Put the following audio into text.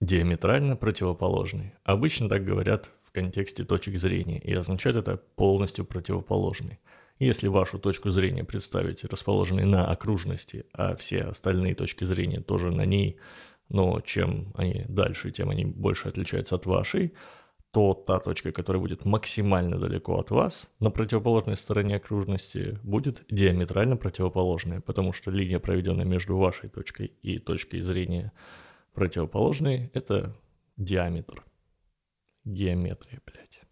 Диаметрально противоположный. Обычно так говорят в контексте точек зрения, и означает это полностью противоположный. Если вашу точку зрения представить расположенной на окружности, а все остальные точки зрения тоже на ней, но чем они дальше, тем они больше отличаются от вашей, то та точка, которая будет максимально далеко от вас, на противоположной стороне окружности, будет диаметрально противоположная, потому что линия, проведенная между вашей точкой и точкой зрения противоположной, это диаметр. Геометрия, блядь.